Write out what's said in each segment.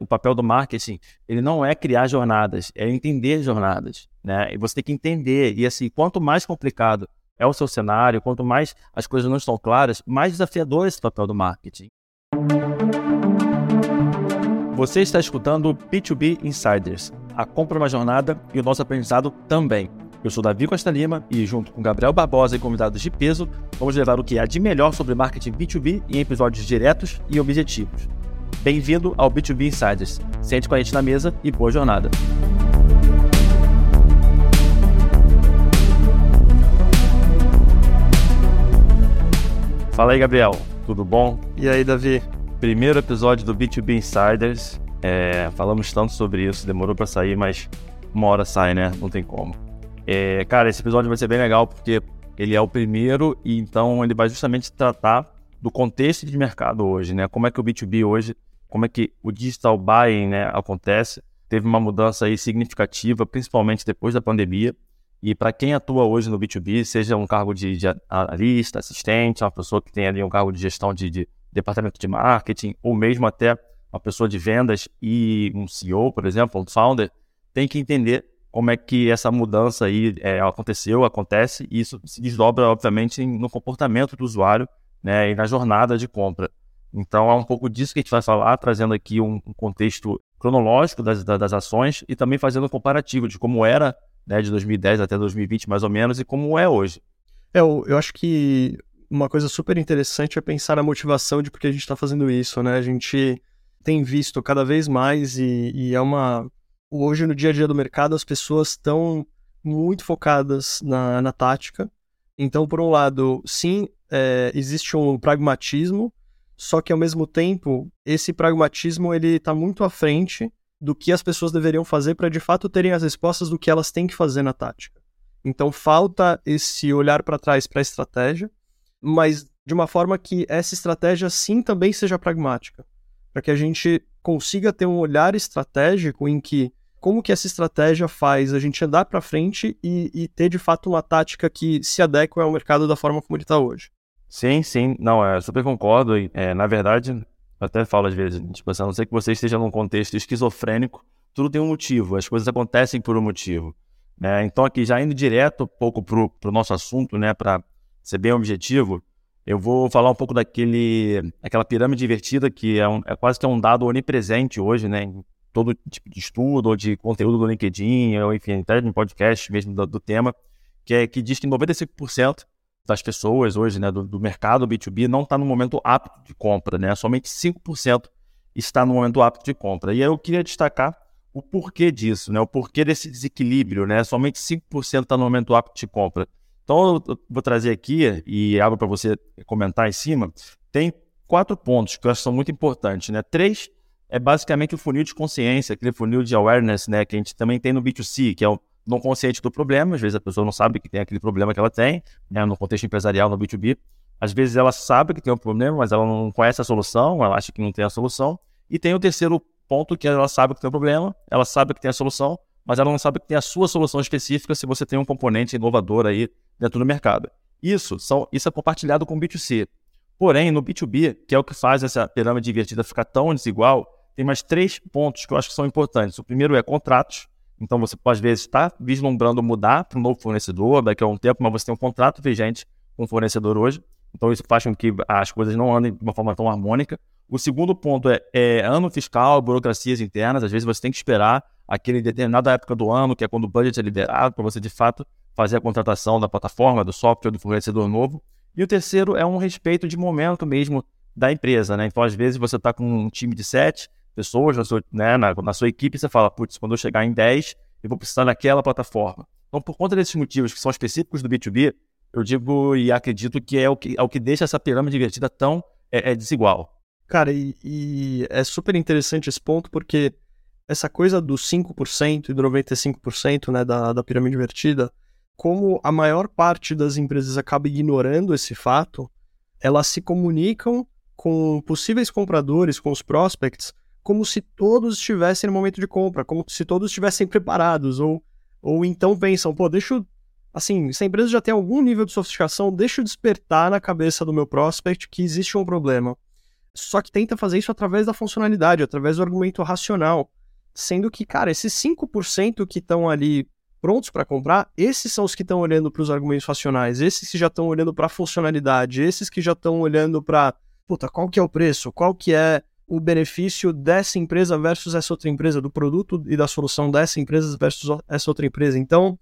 o papel do marketing, ele não é criar jornadas, é entender jornadas, né? E você tem que entender. E assim, quanto mais complicado é o seu cenário, quanto mais as coisas não estão claras, mais desafiador é esse papel do marketing. Você está escutando o B2B Insiders. A compra é uma jornada e o nosso aprendizado também. Eu sou Davi Costa Lima e, junto com Gabriel Barbosa e convidados de peso, vamos levar o que há de melhor sobre marketing B2B em episódios diretos e objetivos. Bem-vindo ao B2B Insiders. Sente com a gente na mesa e boa jornada. Fala aí, Gabriel. Tudo bom? E aí, Davi? primeiro episódio do B2B Insiders. É, falamos tanto sobre isso, demorou para sair, mas uma hora sai, né? Não tem como. É, cara, esse episódio vai ser bem legal porque ele é o primeiro e então ele vai justamente tratar do contexto de mercado hoje, né? Como é que o B2B hoje, como é que o digital buying, né, acontece? Teve uma mudança aí significativa, principalmente depois da pandemia. E para quem atua hoje no B2B, seja um cargo de, de analista, assistente, uma pessoa que tem ali um cargo de gestão de, de departamento de marketing, ou mesmo até uma pessoa de vendas e um CEO, por exemplo, um founder, tem que entender como é que essa mudança aí é, aconteceu, acontece, e isso se desdobra, obviamente, no comportamento do usuário né, e na jornada de compra. Então, é um pouco disso que a gente vai falar, trazendo aqui um, contexto cronológico das, das ações e também fazendo um comparativo de como era né, de 2010 até 2020, mais ou menos, e como é hoje. É, eu, eu acho que uma coisa super interessante é pensar na motivação de por que a gente está fazendo isso, né? A gente tem visto cada vez mais e, e, é uma. Hoje, no dia a dia do mercado, as pessoas estão muito focadas na, na tática. Então, por um lado, sim, é, existe um pragmatismo, só que ao mesmo tempo, esse pragmatismo ele está muito à frente do que as pessoas deveriam fazer para de fato terem as respostas do que elas têm que fazer na tática. Então, falta esse olhar para trás para a estratégia mas de uma forma que essa estratégia sim também seja pragmática, para que a gente consiga ter um olhar estratégico em que como que essa estratégia faz a gente andar para frente e, e, ter de fato uma tática que se adequa ao mercado da forma como ele está hoje. Sim, sim, não, é, super concordo. É, na verdade, eu até falo às vezes, tipo assim, a não ser que você esteja num contexto esquizofrênico, tudo tem um motivo, as coisas acontecem por um motivo. Né? Então, aqui já indo direto um pouco para o nosso assunto, né, para ser bem objetivo, eu vou falar um pouco daquele, aquela pirâmide invertida que é, um, é quase que é um dado onipresente hoje, né? Em todo tipo de estudo ou de conteúdo do LinkedIn, ou enfim, até em podcast mesmo do, do, tema, que, é, que diz que 95% das pessoas hoje, né, do, do mercado B2B não está no momento apto de compra, né? Somente 5% está no momento apto de compra. E aí eu queria destacar o porquê disso, né? O porquê desse desequilíbrio, né? Somente 5% está no momento apto de compra. Então, eu vou trazer aqui e abro para você comentar em cima. Tem quatro pontos que eu acho que são muito importantes. Né? Três é basicamente o funil de consciência, aquele funil de awareness né, que a gente também tem no B2C, que é o não consciente do problema. Às vezes a pessoa não sabe que tem aquele problema que ela tem, né, no contexto empresarial, no B2B. Às vezes ela sabe que tem um problema, mas ela não conhece a solução, ela acha que não tem a solução. E tem o terceiro ponto, que ela sabe que tem um problema, ela sabe que tem a solução, mas ela não sabe que tem a sua solução específica se você tem um componente inovador aí dentro do mercado. Isso, são, isso é compartilhado com o B2C. Porém, no B2B, que é o que faz essa pirâmide invertida ficar tão desigual, tem mais três pontos que eu acho que são importantes. O primeiro é contratos. Então, você pode, às vezes, estar tá vislumbrando mudar para um novo fornecedor daqui a um tempo, mas você tem um contrato vigente com o fornecedor hoje. Então, isso faz com que as coisas não andem de uma forma tão harmônica. O segundo ponto é, é ano fiscal, burocracias internas. Às vezes, você tem que esperar aquele determinada época do ano, que é quando o budget é liberado, para você, de fato, fazer a contratação da plataforma, do software, do fornecedor novo. E o terceiro é um respeito de momento mesmo da empresa, né? Então, às vezes, você está com um time de sete pessoas na sua, né, na, na sua equipe, você fala, putz, quando eu chegar em 10, eu vou precisar daquela plataforma. Então, por conta desses motivos que são específicos do B2B, eu digo e acredito que é o que, é o que deixa essa pirâmide invertida tão é, é desigual. Cara, e, e, é super interessante esse ponto, porque essa coisa dos 5% e do 95% né, da, da pirâmide invertida, como a maior parte das empresas acaba ignorando esse fato, elas se comunicam com possíveis compradores, com os prospects, como se todos estivessem no momento de compra, como se todos estivessem preparados, ou, ou então pensam, pô, deixa eu, assim, se a empresa já tem algum nível de sofisticação, deixa eu despertar na cabeça do meu prospect que existe um problema. só que tenta fazer isso através da funcionalidade, através do argumento racional. Sendo que, cara, esses 5% que estão ali prontos para comprar, esses são os que estão olhando para os argumentos racionais, esses que já estão olhando para a funcionalidade, esses que já estão olhando para, puta, qual que é o preço, qual que é o benefício dessa empresa versus essa outra empresa, do produto e da solução dessa empresa versus essa outra empresa. Então,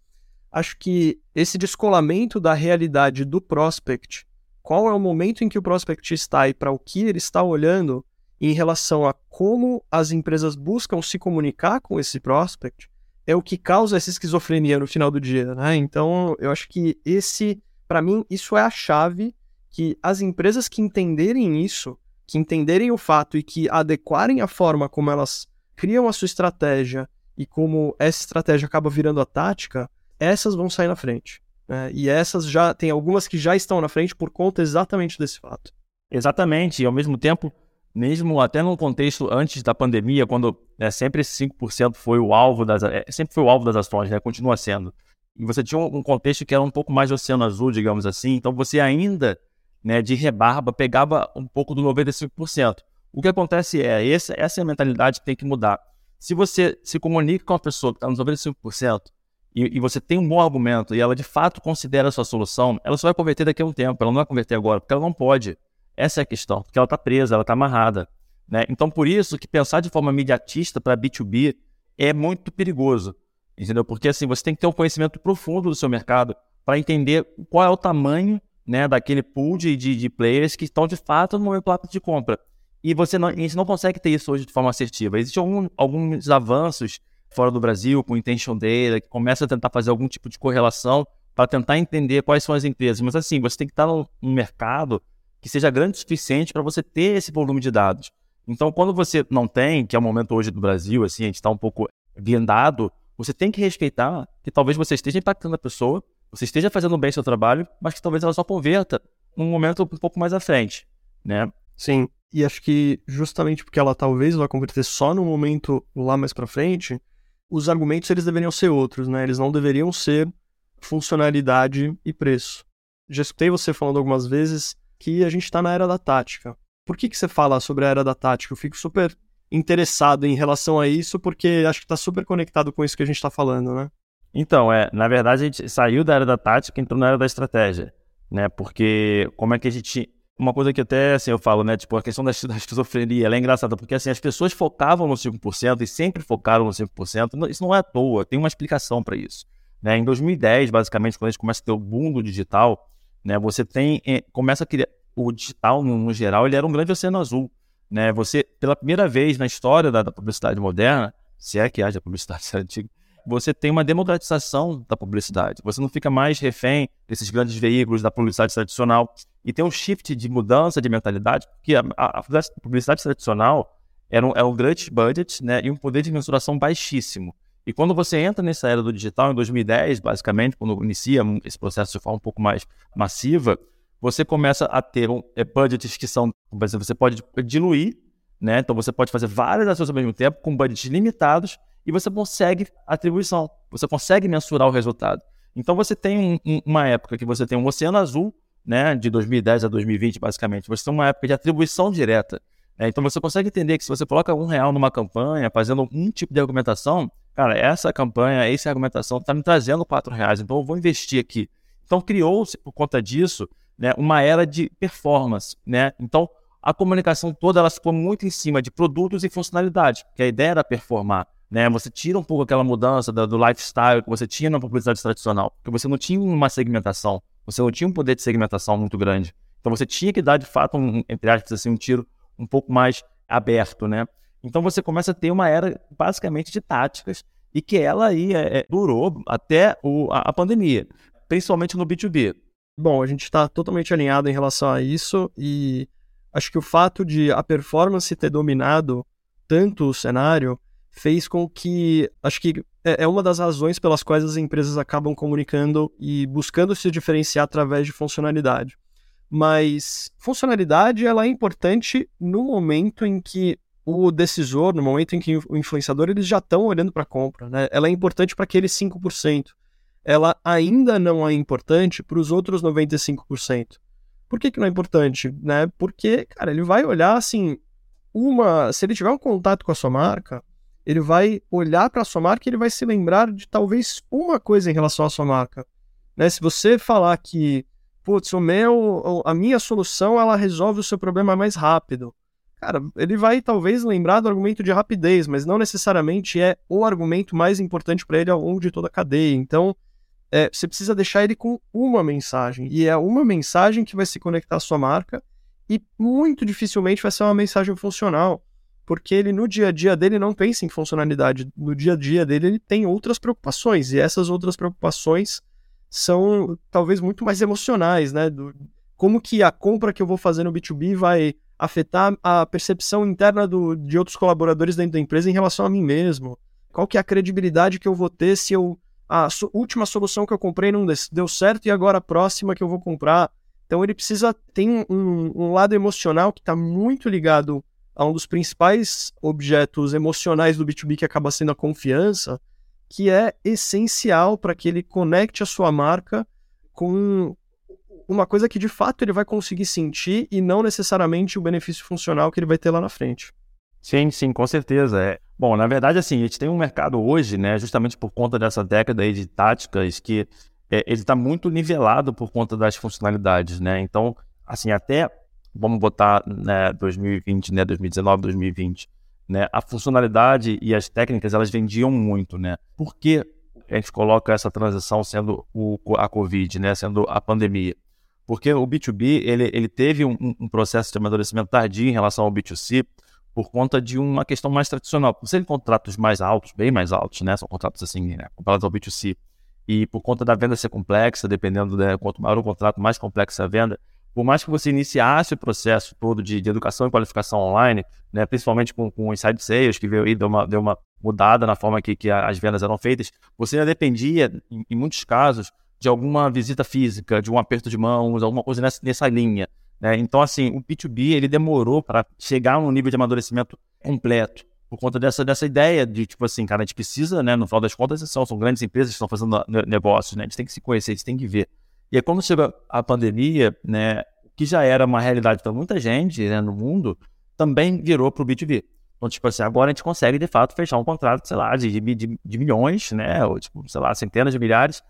acho que esse descolamento da realidade do prospect, qual é o momento em que o prospect está e para o que ele está olhando em relação a como as empresas buscam se comunicar com esse prospect, é o que causa essa esquizofrenia no final do dia, né? Então, eu acho que esse, para mim, isso é a chave que as empresas que entenderem isso que entenderem o fato e que adequarem a forma como elas criam a sua estratégia e como essa estratégia acaba virando a tática, essas vão sair na frente. Né? E essas já tem algumas que já estão na frente por conta exatamente desse fato. Exatamente, e ao mesmo tempo, mesmo até no contexto antes da pandemia, quando né, sempre esse 5% foi o alvo das é, sempre foi o alvo das ações, né, continua sendo. E você tinha um contexto que era um pouco mais oceano azul, digamos assim, então você ainda né, de rebarba pegava um pouco do 95%. O que acontece é, essa, essa é a mentalidade que tem que mudar. Se você se comunica com uma pessoa que está nos 95% e, e você tem um bom argumento e ela de fato considera a sua solução, ela só vai converter daqui a um tempo, ela não vai converter agora, porque ela não pode. Essa é a questão, porque ela está presa, ela está amarrada. Né? Então, por isso que pensar de forma imediatista para B2B é muito perigoso, entendeu? Porque assim, você tem que ter um conhecimento profundo do seu mercado para entender qual é o tamanho né, daquele pool de, de, de, players que estão de fato no momento de compra. E você não, a gente não consegue ter isso hoje de forma assertiva. Existem algum, alguns avanços fora do Brasil, com intention data, que começa a tentar fazer algum tipo de correlação para tentar entender quais são as empresas. Mas assim, você tem que estar num mercado que seja grande o suficiente para você ter esse volume de dados. Então, quando você não tem, que é o momento hoje do Brasil, assim, a gente está um pouco vendado, você tem que respeitar que talvez você esteja impactando a pessoa, você esteja fazendo bem seu trabalho, mas que talvez ela só converta num momento um pouco mais à frente, né? Sim, e acho que justamente porque ela talvez vá converter só no momento lá mais para frente, os argumentos eles deveriam ser outros, né? Eles não deveriam ser funcionalidade e preço. Já escutei você falando algumas vezes que a gente está na era da tática. Por que, que você fala sobre a era da tática? Eu fico super interessado em relação a isso, porque acho que está super conectado com isso que a gente está falando, né? Então, é, na verdade, a gente saiu da era da tática e entrou na era da estratégia, né? Porque como é que a gente... Uma coisa que até, assim, eu falo, né? Tipo, a questão da, esquizofrenia, ela é engraçada, porque, assim, as pessoas focavam no 5% e sempre focaram no 5%. Isso não é à toa, tem uma explicação para isso. Né? Em 2010, basicamente, quando a gente começa a ter o boom do digital, né? Você tem... É, começa a criar... O digital, no, no geral, ele era um grande oceano azul, né? Você, pela primeira vez na história da, da publicidade moderna, se é que haja publicidade antiga, você tem uma democratização da publicidade. Você não fica mais refém desses grandes veículos da publicidade tradicional. E tem um shift de mudança de mentalidade, porque a, a, a publicidade tradicional era um, era um grande budget né, e um poder de mensuração baixíssimo. E quando você entra nessa era do digital, em 2010, basicamente, quando inicia esse processo de forma um pouco mais massiva, você começa a ter um, é, budgets que são, por exemplo, você pode diluir, né? Então você pode fazer várias ações ao mesmo tempo com budgets limitados e você consegue atribuição, você consegue mensurar o resultado. Então você tem um, um, uma época que você tem um oceano azul, né, de 2010 a 2020, basicamente. Você tem uma época de atribuição direta. Né? Então você consegue entender que se você coloca um real numa campanha, fazendo um tipo de argumentação, cara, essa campanha, essa argumentação está me trazendo quatro reais, então eu vou investir aqui. Então criou-se por conta disso, né, uma era de performance, né? Então a comunicação toda ela ficou muito em cima de produtos e funcionalidade, que a ideia era performar. Né? Você tira um pouco aquela mudança do, lifestyle que você tinha na publicidade tradicional, porque você não tinha uma segmentação, você não tinha um poder de segmentação muito grande. Então você tinha que dar de fato, um, entre aspas, assim, um tiro um pouco mais aberto, né? Então você começa a ter uma era basicamente de táticas e que ela aí é, é, durou até o, a, a pandemia, principalmente no B2B. Bom, a gente está totalmente alinhado em relação a isso e acho que o fato de a performance ter dominado tanto o cenário fez com que. Acho que é, é uma das razões pelas quais as empresas acabam comunicando e buscando se diferenciar através de funcionalidade. Mas funcionalidade ela é importante no momento em que o decisor, no momento em que o influenciador, eles já estão olhando para a compra. Né? Ela é importante para aqueles 5%. Ela ainda não é importante para os outros 95%. Por que, que não é importante? Né? Porque, cara, ele vai olhar assim, uma. Se ele tiver um contato com a sua marca, ele vai olhar para a sua marca e ele vai se lembrar de talvez uma coisa em relação à sua marca. Né? Se você falar que, putz, o meu, a minha solução ela resolve o seu problema mais rápido. Cara, ele vai talvez lembrar do argumento de rapidez, mas não necessariamente é o argumento mais importante para ele ao longo de toda a cadeia. Então, é, você precisa deixar ele com uma mensagem. E é uma mensagem que vai se conectar à sua marca e muito dificilmente vai ser uma mensagem funcional, porque ele no dia a dia dele não pensa em funcionalidade. No dia a dia dele ele tem outras preocupações e essas outras preocupações são talvez muito mais emocionais, né? Do, como que a compra que eu vou fazer no B2B vai afetar a percepção interna do, de outros colaboradores dentro da empresa em relação a mim mesmo? Qual que é a credibilidade que eu vou ter se eu a so, última solução que eu comprei não deu certo e agora a próxima que eu vou comprar? Então ele precisa tem um, um lado emocional que está muito ligado a um dos principais objetos emocionais do B2B que acaba sendo a confiança, que é essencial para que ele conecte a sua marca com uma coisa que de fato ele vai conseguir sentir e não necessariamente o benefício funcional que ele vai ter lá na frente. Sim, sim, com certeza. É. Bom, na verdade, assim, a gente tem um mercado hoje, né, justamente por conta dessa década aí de táticas, que é, ele está muito nivelado por conta das funcionalidades, né? Então, assim, até, vamos botar, né, 2020, né, 2019, 2020, né, a funcionalidade e as técnicas, elas vendiam muito, né? Por que a gente coloca essa transição sendo o, a Covid, né, sendo a pandemia? Porque o B2B, ele, ele teve um, um processo de amadurecimento tardio em relação ao B2C, por conta de uma questão mais tradicional. Por serem contratos mais altos, bem mais altos, né? São contratos assim, né? comparados ao B2C. E por conta da venda ser complexa, dependendo de quanto maior o contrato, mais complexa a venda, por mais que você iniciasse o processo todo de, de educação e qualificação online, né, principalmente com, com o Inside Sales, que veio aí, deu uma, deu uma mudada na forma que, que as vendas eram feitas, você ainda dependia, em, em, muitos casos, de alguma visita física, de um aperto de mãos, alguma coisa nessa, nessa linha. Né? Então, assim, o B2B ele demorou para chegar a um nível de amadurecimento completo por conta dessa, dessa ideia de, tipo assim, cara, a gente precisa, né, no final das contas, são, são grandes empresas que estão fazendo negócios, né, a gente tem que se conhecer, a gente tem que ver. E aí, quando chega a pandemia, né, que já era uma realidade para muita gente né, no mundo, também virou para o B2B. Então, tipo assim, agora a gente consegue, de fato, fechar um contrato, sei lá, de, de, de milhões, né, ou, tipo, sei lá, centenas de milhares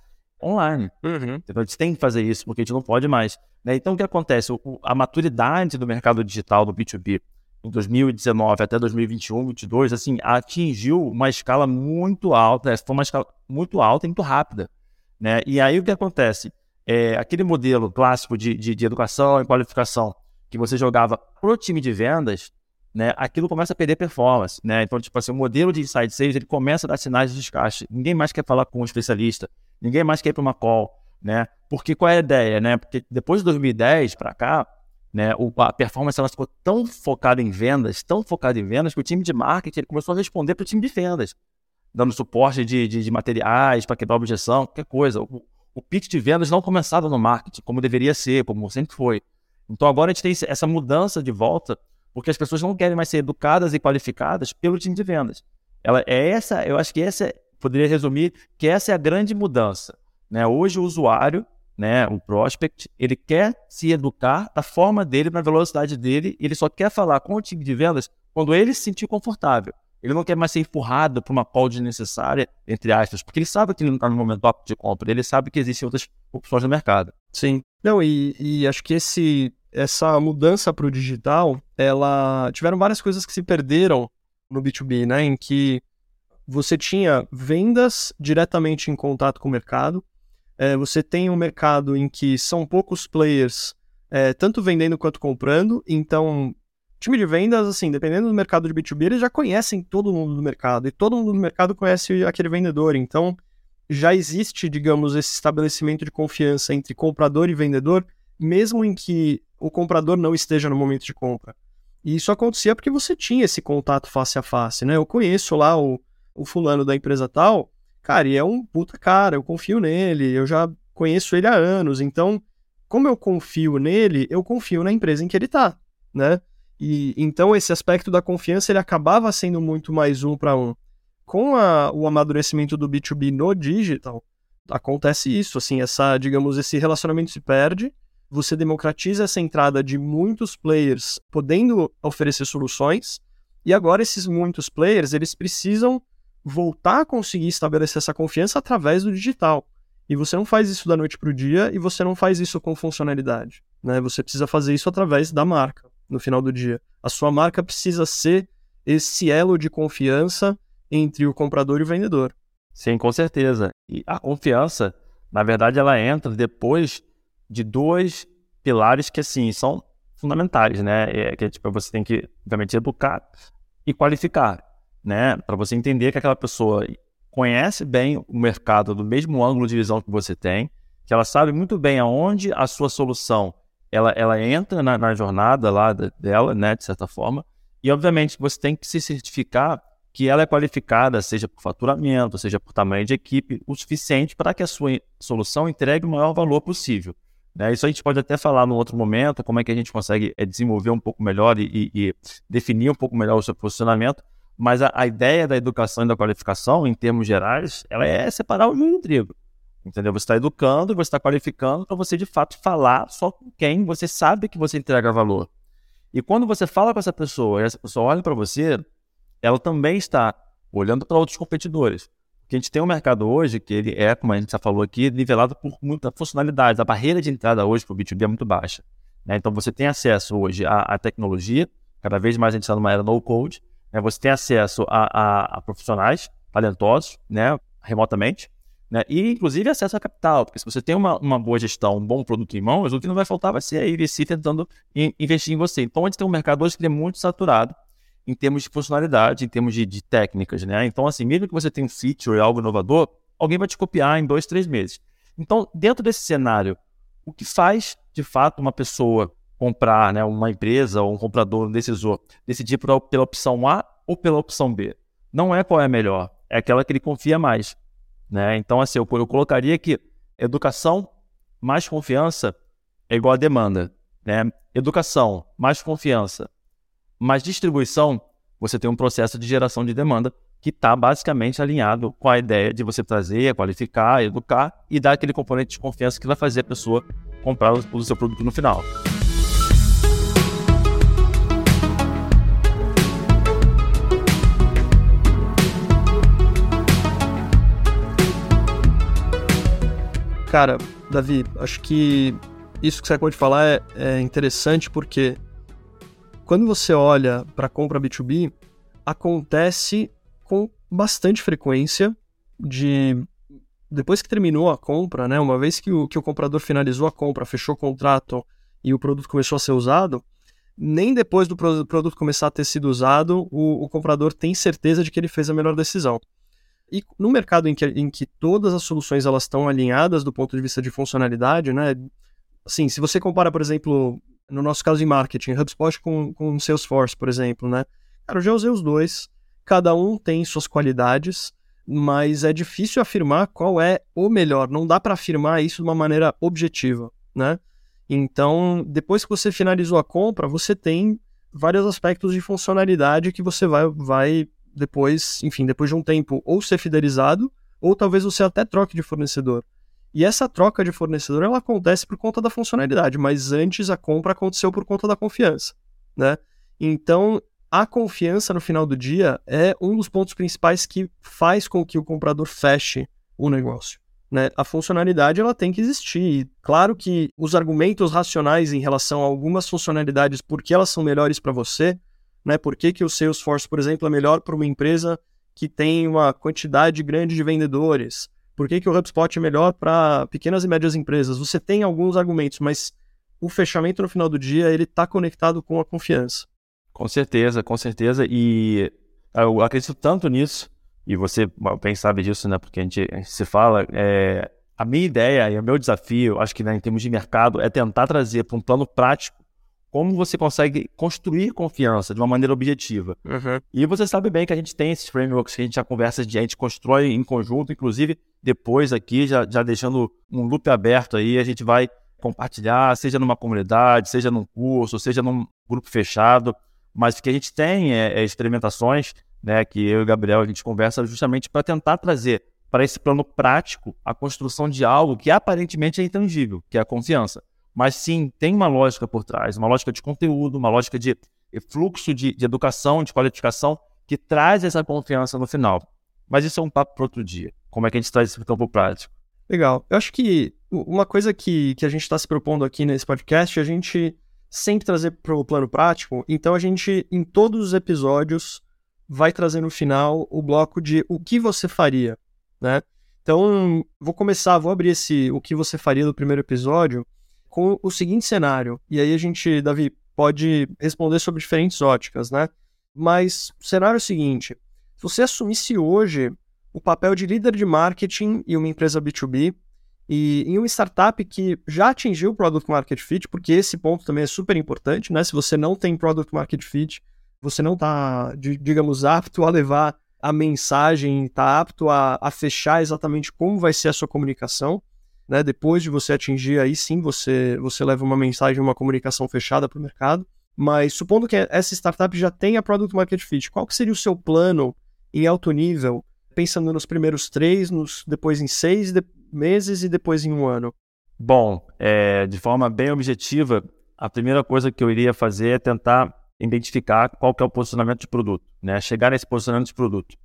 online. Uhum. Então, a gente tem que fazer isso, porque a gente não pode mais. Né? Então, o que acontece? O, a maturidade do mercado digital do B2B em 2019 até 2021, 2022, assim, atingiu uma escala muito alta, foi uma escala muito alta e muito rápida. Né? E aí o que acontece? É, aquele modelo clássico de, de, de educação e qualificação que você jogava pro time de vendas, né, aquilo começa a perder performance, né? Então, tipo assim, o modelo de inside sales, ele começa a dar sinais de descaixe. Ninguém mais quer falar com um especialista, ninguém mais quer ir para uma call, né? Porque qual é a ideia, né? Porque depois de 2010 para cá, né, a performance ela ficou tão focada em vendas, tão focada em vendas, que o time de marketing começou a responder para o time de vendas, dando suporte de, de, de materiais para quebrar objeção, qualquer coisa. O, o pitch de vendas não começava no marketing, como deveria ser, como sempre foi. Então agora a gente tem essa mudança de volta, porque as pessoas não querem mais ser educadas e qualificadas pelo time de vendas. Ela é essa, eu acho que essa poderia resumir que essa é a grande mudança. Né? Hoje o usuário né, o prospect, ele quer se educar da forma dele, na velocidade dele, ele só quer falar com o time de vendas quando ele se sentir confortável. Ele não quer mais ser empurrado para uma call desnecessária, entre aspas, porque ele sabe que ele não está no momento top de compra, ele sabe que existem outras opções no mercado. Sim. Não, e, e acho que esse, essa mudança para o digital, ela tiveram várias coisas que se perderam no B2B, né, em que você tinha vendas diretamente em contato com o mercado, é, você tem um mercado em que são poucos players, é, tanto vendendo quanto comprando, então time de vendas, assim, dependendo do mercado de B2B, eles já conhecem todo mundo do mercado, e todo mundo do mercado conhece aquele vendedor, então já existe, digamos, esse estabelecimento de confiança entre comprador e vendedor, mesmo em que o comprador não esteja no momento de compra. E isso acontecia porque você tinha esse contato face a face, né? Eu conheço lá o, o fulano da empresa tal, cara, e é um puta cara, eu confio nele, eu já conheço ele há anos, então, como eu confio nele, eu confio na empresa em que ele tá, né? E então esse aspecto da confiança ele acabava sendo muito mais um para um. Com a, o amadurecimento do B2B no digital, acontece isso, assim, essa, digamos, esse relacionamento se perde você democratiza essa entrada de muitos players podendo oferecer soluções, e agora esses muitos players, eles precisam voltar a conseguir estabelecer essa confiança através do digital. E você não faz isso da noite para o dia e você não faz isso com funcionalidade. Né? Você precisa fazer isso através da marca no final do dia. A sua marca precisa ser esse elo de confiança entre o comprador e o vendedor. Sim, com certeza. E a confiança, na verdade, ela entra depois de dois pilares que, assim, são fundamentais, né? É, que, tipo, você tem que, obviamente, educar e qualificar, né? Para você entender que aquela pessoa conhece bem o mercado do mesmo ângulo de visão que você tem, que ela sabe muito bem aonde a sua solução ela, ela entra na, na jornada lá dela, né, de certa forma, e obviamente você tem que se certificar que ela é qualificada, seja por faturamento, seja por tamanho de equipe, o suficiente para que a sua solução entregue o maior valor possível. Né? Isso a gente pode até falar num outro momento, como é que a gente consegue é, desenvolver um pouco melhor e, e, e, definir um pouco melhor o seu posicionamento, mas a, a, ideia da educação e da qualificação, em termos gerais, ela é separar o joio do trigo. Entendeu? Você está educando, você está qualificando para você de fato falar só com quem você sabe que você entrega valor. E quando você fala com essa pessoa e essa pessoa olha para você, ela também está olhando para outros competidores. Porque a gente tem um mercado hoje que ele é, como a gente já falou aqui, nivelado por muita funcionalidade. A barreira de entrada hoje para o B2B é muito baixa. Né? Então você tem acesso hoje à, à, tecnologia, cada vez mais a gente está numa era no-code. Né? Você tem acesso a, a, a profissionais talentosos, né? remotamente. Né? E, inclusive, acesso a capital, porque se você tem uma, uma boa gestão, um bom produto em mãos, o que não vai faltar vai ser a IVC tentando investir em você. Então, a gente tem um mercado hoje que é muito saturado em termos de funcionalidade, em termos de, de técnicas, né? Então, assim, mesmo que você tenha um feature, algo inovador, alguém vai te copiar em dois, três meses. Então, dentro desse cenário, o que faz, de fato, uma pessoa comprar, né, uma empresa ou um comprador, um decisor, decidir por, pela opção A ou pela opção B? Não é qual é a melhor, é aquela que ele confia mais. Né? Então, assim, eu, eu colocaria que educação mais confiança é igual a demanda. Né? Educação mais confiança mais distribuição, você tem um processo de geração de demanda que está basicamente alinhado com a ideia de você trazer, qualificar, educar e dar aquele componente de confiança que vai fazer a pessoa comprar o seu produto no final. Cara, Davi, acho que isso que você acabou de falar é, é interessante porque quando você olha para compra B2B, acontece com bastante frequência de depois que terminou a compra, né, uma vez que o, que o comprador finalizou a compra, fechou o contrato e o produto começou a ser usado, nem depois do produto começar a ter sido usado, o, o comprador tem certeza de que ele fez a melhor decisão. E no mercado em que, em que todas as soluções elas estão alinhadas do ponto de vista de funcionalidade, né? Assim, se você compara, por exemplo, no nosso caso em marketing, HubSpot com, com Salesforce, por exemplo, né? Cara, eu já usei os dois, cada um tem suas qualidades, mas é difícil afirmar qual é o melhor. Não dá para afirmar isso de uma maneira objetiva, né? Então, depois que você finalizou a compra, você tem vários aspectos de funcionalidade que você vai, vai depois, enfim, depois de um tempo, ou ser fidelizado, ou talvez você até troque de fornecedor. E essa troca de fornecedor ela acontece por conta da funcionalidade, mas antes a compra aconteceu por conta da confiança, né? Então, a confiança no final do dia é um dos pontos principais que faz com que o comprador feche o negócio. Né? A funcionalidade ela tem que existir. Claro que os argumentos racionais em relação a algumas funcionalidades, porque elas são melhores para você, né? Por que, que o Salesforce, por exemplo, é melhor para uma empresa que tem uma quantidade grande de vendedores? Por que, que o HubSpot é melhor para pequenas e médias empresas? Você tem alguns argumentos, mas o fechamento no final do dia ele está conectado com a confiança. Com certeza, com certeza. E eu acredito tanto nisso, e você bem sabe disso, né? Porque a gente, a gente se fala. É, a minha ideia e o meu desafio, acho que né, em termos de mercado, é tentar trazer para um plano prático como você consegue construir confiança de uma maneira objetiva. Uhum. E você sabe bem que a gente tem esses frameworks que a gente já conversa de a gente constrói em conjunto, inclusive depois aqui, já, já deixando um loop aberto aí, a gente vai compartilhar, seja numa comunidade, seja num curso, seja num grupo fechado, mas que a gente tem é, é experimentações, né, que eu e o Gabriel a gente conversa justamente para tentar trazer para esse plano prático a construção de algo que aparentemente é intangível, que é a confiança mas sim tem uma lógica por trás, uma lógica de conteúdo, uma lógica de fluxo de, de educação, de qualificação, que traz essa confiança no final. Mas isso é um papo para outro dia. Como é que a gente traz isso para o campo prático? Legal. Eu acho que uma coisa que, que a gente está se propondo aqui nesse podcast é a gente sempre trazer para o plano prático. Então a gente, em todos os episódios, vai trazer no final o bloco de o que você faria, né? Então, vou começar, vou abrir esse o que você faria do primeiro episódio com o seguinte cenário. E aí a gente, Davi, pode responder sobre diferentes óticas, né? Mas o cenário é o seguinte: se você assumisse hoje o papel de líder de marketing em uma empresa B2B e em uma startup que já atingiu o Product Market Fit, porque esse ponto também é super importante, né? Se você não tem Product Market Fit, você não está, digamos, apto a levar a mensagem, está apto a, a, fechar exatamente como vai ser a sua comunicação. Né? Depois de você atingir, aí sim você, você leva uma mensagem, uma comunicação fechada para o mercado. Mas supondo que essa startup já tenha Product Market Fit, qual que seria o seu plano em alto nível, pensando nos primeiros três, nos, depois em seis de, meses e depois em um ano? Bom, é, de forma bem objetiva, a primeira coisa que eu iria fazer é tentar identificar qual que é o posicionamento de produto, né? Chegar nesse posicionamento de produto.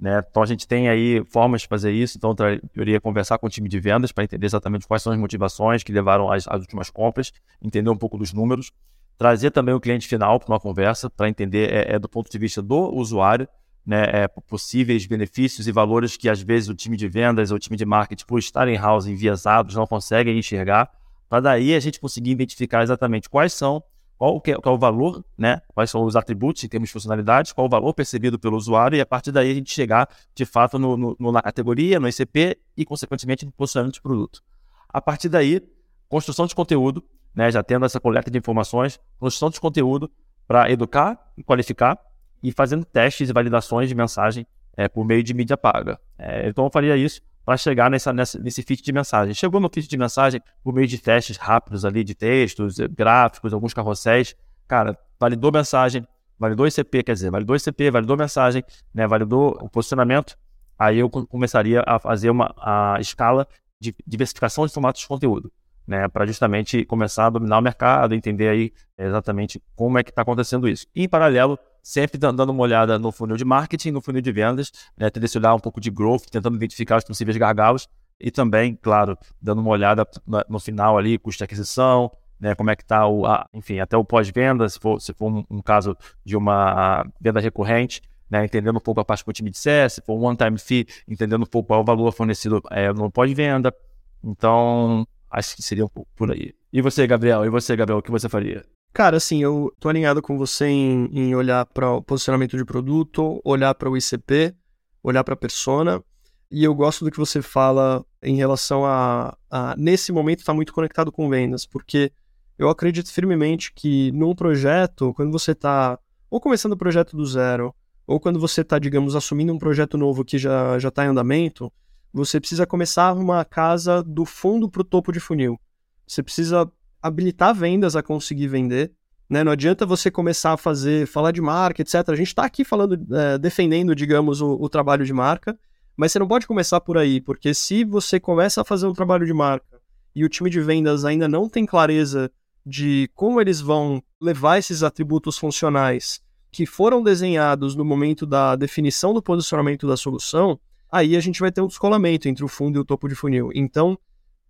Né? Então a gente tem aí formas de fazer isso. Então eu iria conversar com o time de vendas para entender exatamente quais são as motivações que levaram às, às, últimas compras, entender um pouco dos números, trazer também o cliente final para uma conversa para entender é, é, do ponto de vista do usuário, né, é, possíveis benefícios e valores que às vezes o time de vendas ou o time de marketing, por estarem house enviesados, não conseguem enxergar, para daí a gente conseguir identificar exatamente quais são qual, que é, qual é o valor, né? quais são os atributos em termos de funcionalidades, qual o valor percebido pelo usuário, e a partir daí a gente chegar, de fato, no, no, na categoria, no ICP e, consequentemente, no posicionamento de produto. A partir daí, construção de conteúdo, né? já tendo essa coleta de informações, construção de conteúdo para educar e qualificar, e fazendo testes e validações de mensagem é, por meio de mídia paga. É, então, eu faria isso para chegar nessa, nessa, nesse feed de mensagem. Chegou no feed de mensagem por meio de testes rápidos ali de textos, eh, gráficos, alguns carrosséis. Cara, validou mensagem, validou ICP, quer dizer, validou ICP, validou mensagem, né, validou o posicionamento. Aí eu começaria a fazer uma a escala de diversificação de formatos de conteúdo, né, para justamente começar a dominar o mercado, entender aí exatamente como é que está acontecendo isso. E em paralelo, sempre dando uma olhada no funil de marketing, no funil de vendas, né, tendo esse olhar um pouco de growth, tentando identificar os possíveis gargalos e também, claro, dando uma olhada no final ali, custo de aquisição, né, como é que está enfim, até o pós-venda, se for, se for um, um, caso de uma venda recorrente, né, entendendo um pouco a parte que o time disser, se for um one-time fee, entendendo um pouco qual é o valor fornecido é, no pós-venda. Então, acho que seria um pouco por aí. E você, Gabriel? E você, Gabriel, o que você faria? Cara, assim, eu tô alinhado com você em, em olhar para o posicionamento de produto, olhar para o ICP, olhar para a persona. E eu gosto do que você fala em relação a, a nesse momento, estar tá muito conectado com vendas, porque eu acredito firmemente que num projeto, quando você está ou começando o projeto do zero, ou quando você está, digamos, assumindo um projeto novo que já está em andamento, você precisa começar uma casa do fundo para o topo de funil. Você precisa habilitar vendas a conseguir vender. Né? Não adianta você começar a fazer, falar de marca, etc. A gente está aqui falando, é, defendendo, digamos, o, o, trabalho de marca, mas você não pode começar por aí, porque se você começa a fazer um trabalho de marca e o time de vendas ainda não tem clareza de como eles vão levar esses atributos funcionais que foram desenhados no momento da definição do posicionamento da solução, aí a gente vai ter um descolamento entre o fundo e o topo de funil. Então,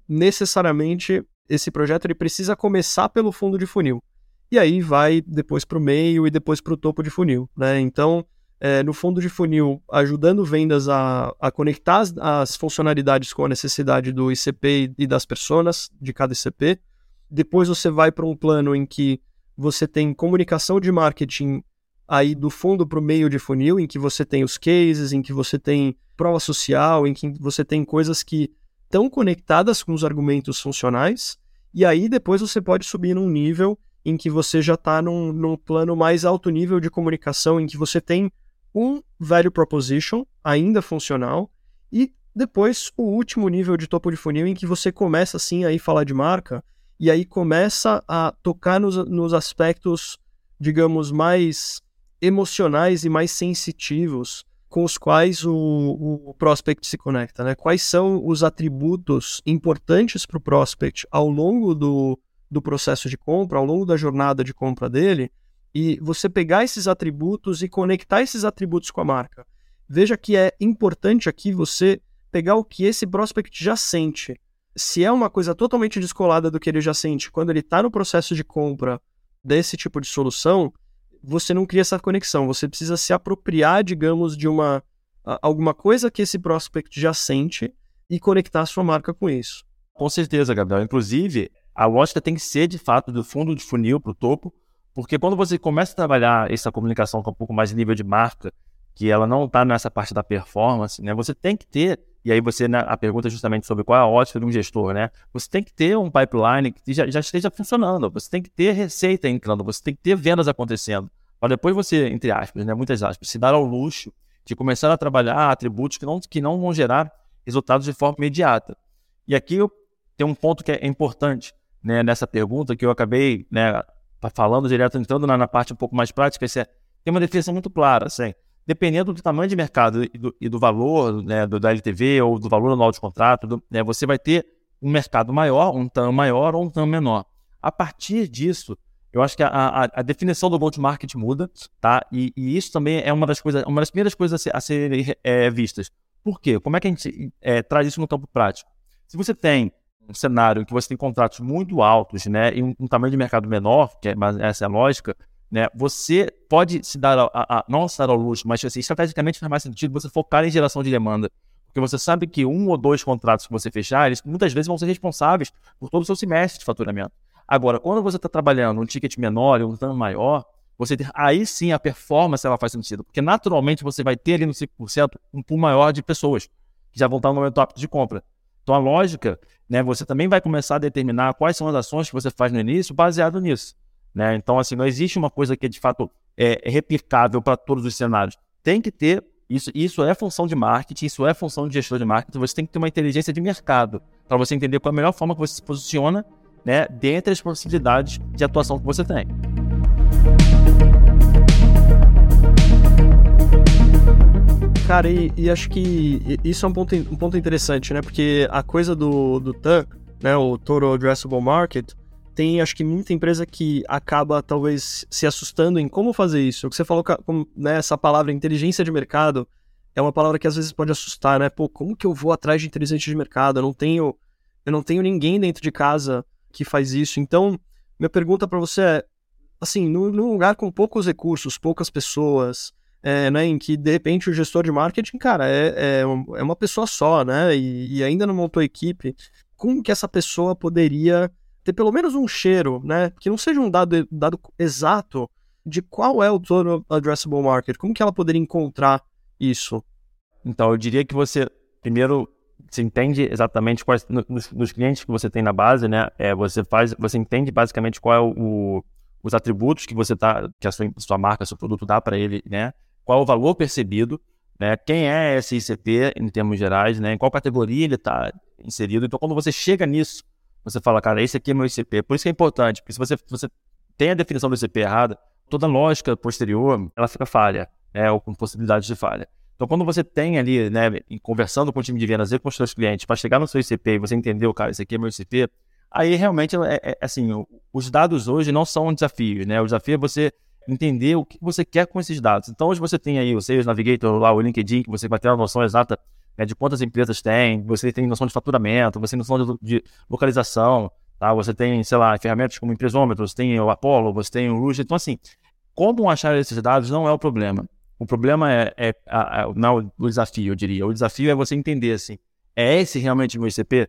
necessariamente, esse projeto ele precisa começar pelo fundo de funil. E aí vai depois para o meio e depois para o topo de funil. Né? Então, é, no fundo de funil, ajudando vendas a, a conectar as, as, funcionalidades com a necessidade do ICP e das pessoas de cada ICP. Depois você vai para um plano em que você tem comunicação de marketing aí do fundo para o meio de funil, em que você tem os cases, em que você tem prova social, em que você tem coisas que estão conectadas com os argumentos funcionais e aí depois você pode subir num nível em que você já está num, num plano mais alto nível de comunicação, em que você tem um value proposition ainda funcional e depois o último nível de topo de funil em que você começa assim aí falar de marca e aí começa a tocar nos, nos aspectos, digamos, mais emocionais e mais sensitivos com os quais o, o prospect se conecta, né? Quais são os atributos importantes para o prospect ao longo do, do processo de compra, ao longo da jornada de compra dele, e você pegar esses atributos e conectar esses atributos com a marca. Veja que é importante aqui você pegar o que esse prospect já sente. Se é uma coisa totalmente descolada do que ele já sente quando ele está no processo de compra desse tipo de solução, você não cria essa conexão. Você precisa se apropriar, digamos, de uma alguma coisa que esse prospect já sente e conectar a sua marca com isso. Com certeza, Gabriel. Inclusive, a lógica tem que ser, de fato, do fundo de funil para o topo, porque quando você começa a trabalhar essa comunicação com um pouco mais de nível de marca, que ela não está nessa parte da performance, né? Você tem que ter, e aí você, né, a pergunta é justamente sobre qual é a ótica de um gestor, né? Você tem que ter um pipeline que já, já esteja funcionando, você tem que ter receita entrando, você tem que ter vendas acontecendo, para depois você, entre aspas, né, muitas aspas, se dar ao luxo de começar a trabalhar atributos que não, que não vão gerar resultados de forma imediata. E aqui tenho um ponto que é importante né, nessa pergunta, que eu acabei né, falando direto, entrando na, na, parte um pouco mais prática, é, tem uma definição muito clara, assim, dependendo do tamanho de mercado e do, e do valor né, do, da LTV ou do valor anual de contrato, do, né, você vai ter um mercado maior, um TAM maior ou um TAM menor. A partir disso, eu acho que a, a, a definição do go-to-market muda, tá? E, e, isso também é uma das coisas, uma das primeiras coisas a, ser, a serem é, vistas. Por quê? Como é que a gente é, traz isso no campo prático? Se você tem um cenário em que você tem contratos muito altos, né, e um, um tamanho de mercado menor, que é, mas essa é a lógica, né, você pode se dar a, a, não se dar ao luxo, mas assim, estrategicamente faz mais sentido você focar em geração de demanda. Porque você sabe que um ou dois contratos que você fechar, eles muitas vezes vão ser responsáveis por todo o seu semestre de faturamento. Agora, quando você está trabalhando um ticket menor e um tanto maior, você aí sim a performance ela faz sentido. Porque naturalmente você vai ter ali no 5% um pool maior de pessoas que já vão estar no momento apto de compra. Então a lógica, né, você também vai começar a determinar quais são as ações que você faz no início baseado nisso. Né? Então, assim, não existe uma coisa que de fato é replicável para todos os cenários. Tem que ter, isso, isso é função de marketing, isso é função de gestor de marketing, você tem que ter uma inteligência de mercado para você entender qual é a melhor forma que você se posiciona né, dentre as possibilidades de atuação que você tem. Cara, e, e, acho que isso é um ponto, um ponto interessante, né? Porque a coisa do, do TAM, né, o Total Addressable Market, tem acho que muita empresa que acaba talvez se assustando em como fazer isso. O que você falou, né, essa palavra inteligência de mercado é uma palavra que às vezes pode assustar, né? Pô, como que eu vou atrás de inteligência de mercado? Eu não tenho, eu não tenho ninguém dentro de casa que faz isso. Então, minha pergunta para você é, assim, num, num lugar com poucos recursos, poucas pessoas, é, né, em que de repente o gestor de marketing, cara, é, é, é uma pessoa só, né, e, e, ainda não montou equipe, como que essa pessoa poderia ter pelo menos um cheiro, né, que não seja um dado, dado exato de qual é o total addressable market, como que ela poderia encontrar isso? Então, eu diria que você, primeiro, você entende exatamente quais nos, nos, clientes que você tem na base, né? É, você faz, você entende basicamente qual é o, os atributos que você tá, que a sua, sua marca, seu produto dá para ele, né? Qual é o valor percebido, né? Quem é esse ICP em termos gerais, né? Em qual categoria ele está inserido. Então, quando você chega nisso, você fala, cara, esse aqui é meu ICP. Por isso que é importante, porque se você, você tem a definição do ICP errada, toda lógica posterior ela fica falha, né? Ou com possibilidades de falha. Então, quando você tem ali, né, conversando com o time de vendas e com os seus clientes, para chegar no seu ICP e você entendeu, cara, esse aqui é meu ICP, aí realmente, é, é, assim, os dados hoje não são um desafio, né? O desafio é você entender o que você quer com esses dados. Então, hoje você tem aí o Sales Navigator, lá, o LinkedIn, que você vai ter uma noção exata né, de quantas empresas tem, você tem noção de faturamento, você tem noção de, de localização, tá? Você tem, sei lá, ferramentas como Impresômetro, você tem o Apollo, você tem o Rush. Então, assim, como achar esses dados não é o problema. O problema é, é, é, não o desafio, eu diria. O desafio é você entender assim, é esse realmente o meu ICP?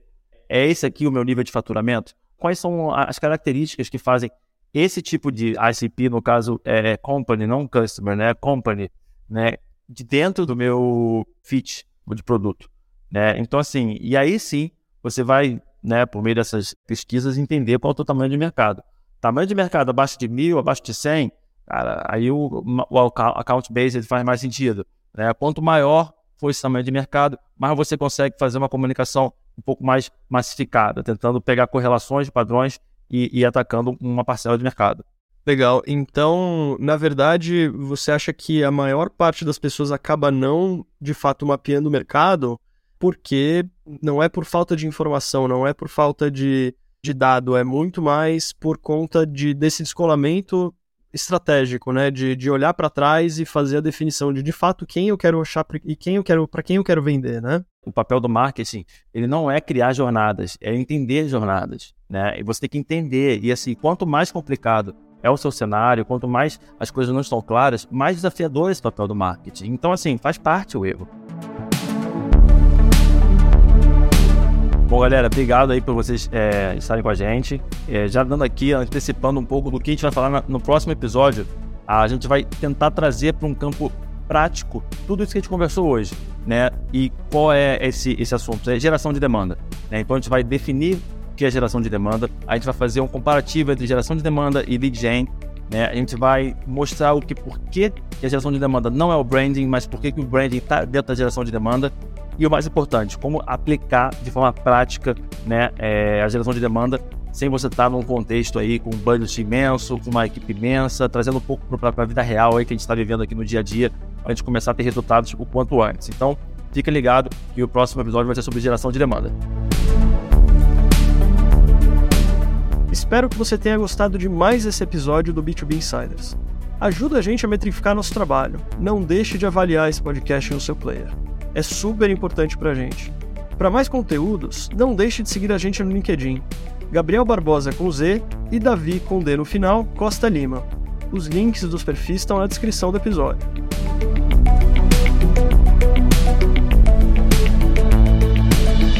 É esse aqui o meu nível de faturamento? Quais são as características que fazem esse tipo de ICP, no caso é company, não customer, né? Company, né? De dentro do meu fit de produto, né? Então assim, e aí sim você vai, né? Por meio dessas pesquisas entender qual é o tamanho de mercado. Tamanho de mercado abaixo de mil, abaixo de 100, Cara, aí o, o account based faz mais sentido. Né? Quanto maior for esse tamanho de mercado, mais você consegue fazer uma comunicação um pouco mais massificada, tentando pegar correlações, padrões e, e atacando uma parcela de mercado. Legal. Então, na verdade, você acha que a maior parte das pessoas acaba não, de fato, mapeando o mercado porque não é por falta de informação, não é por falta de de dado, é muito mais por conta de, desse descolamento estratégico, né? De, de olhar para trás e fazer a definição de de fato quem eu quero achar e quem eu quero para quem eu quero vender, né? O papel do marketing, ele não é criar jornadas, é entender jornadas, né? E você tem que entender e assim, quanto mais complicado é o seu cenário, quanto mais as coisas não estão claras, mais desafiador é esse papel do marketing. Então assim, faz parte o erro. Bom, galera, obrigado aí por vocês é, estarem com a gente. É, já dando aqui, antecipando um pouco do que a gente vai falar na, no próximo episódio, a gente vai tentar trazer para um campo prático tudo isso que a gente conversou hoje, né? E qual é esse, esse assunto? É geração de demanda. Né? Então a gente vai definir que é geração de demanda, a gente vai fazer um comparativo entre geração de demanda e lead gen, né? A gente vai mostrar o que, por que a geração de demanda não é o branding, mas por que, que o branding está dentro da geração de demanda e o mais importante, como aplicar de forma prática né, é, a geração de demanda sem você estar num contexto aí com um budget imenso, com uma equipe imensa, trazendo um pouco para a vida real aí que a gente está vivendo aqui no dia a dia, para a gente começar a ter resultados o quanto antes. Então, fica ligado que o próximo episódio vai ser sobre geração de demanda. Espero que você tenha gostado de mais esse episódio do B2B Insiders. Ajuda a gente a metrificar nosso trabalho. Não deixe de avaliar esse podcast no seu player é super importante para a gente. Para mais conteúdos, não deixe de seguir a gente no LinkedIn. Gabriel Barbosa com Z e Davi com D no final, Costa Lima. Os links dos perfis estão na descrição do episódio.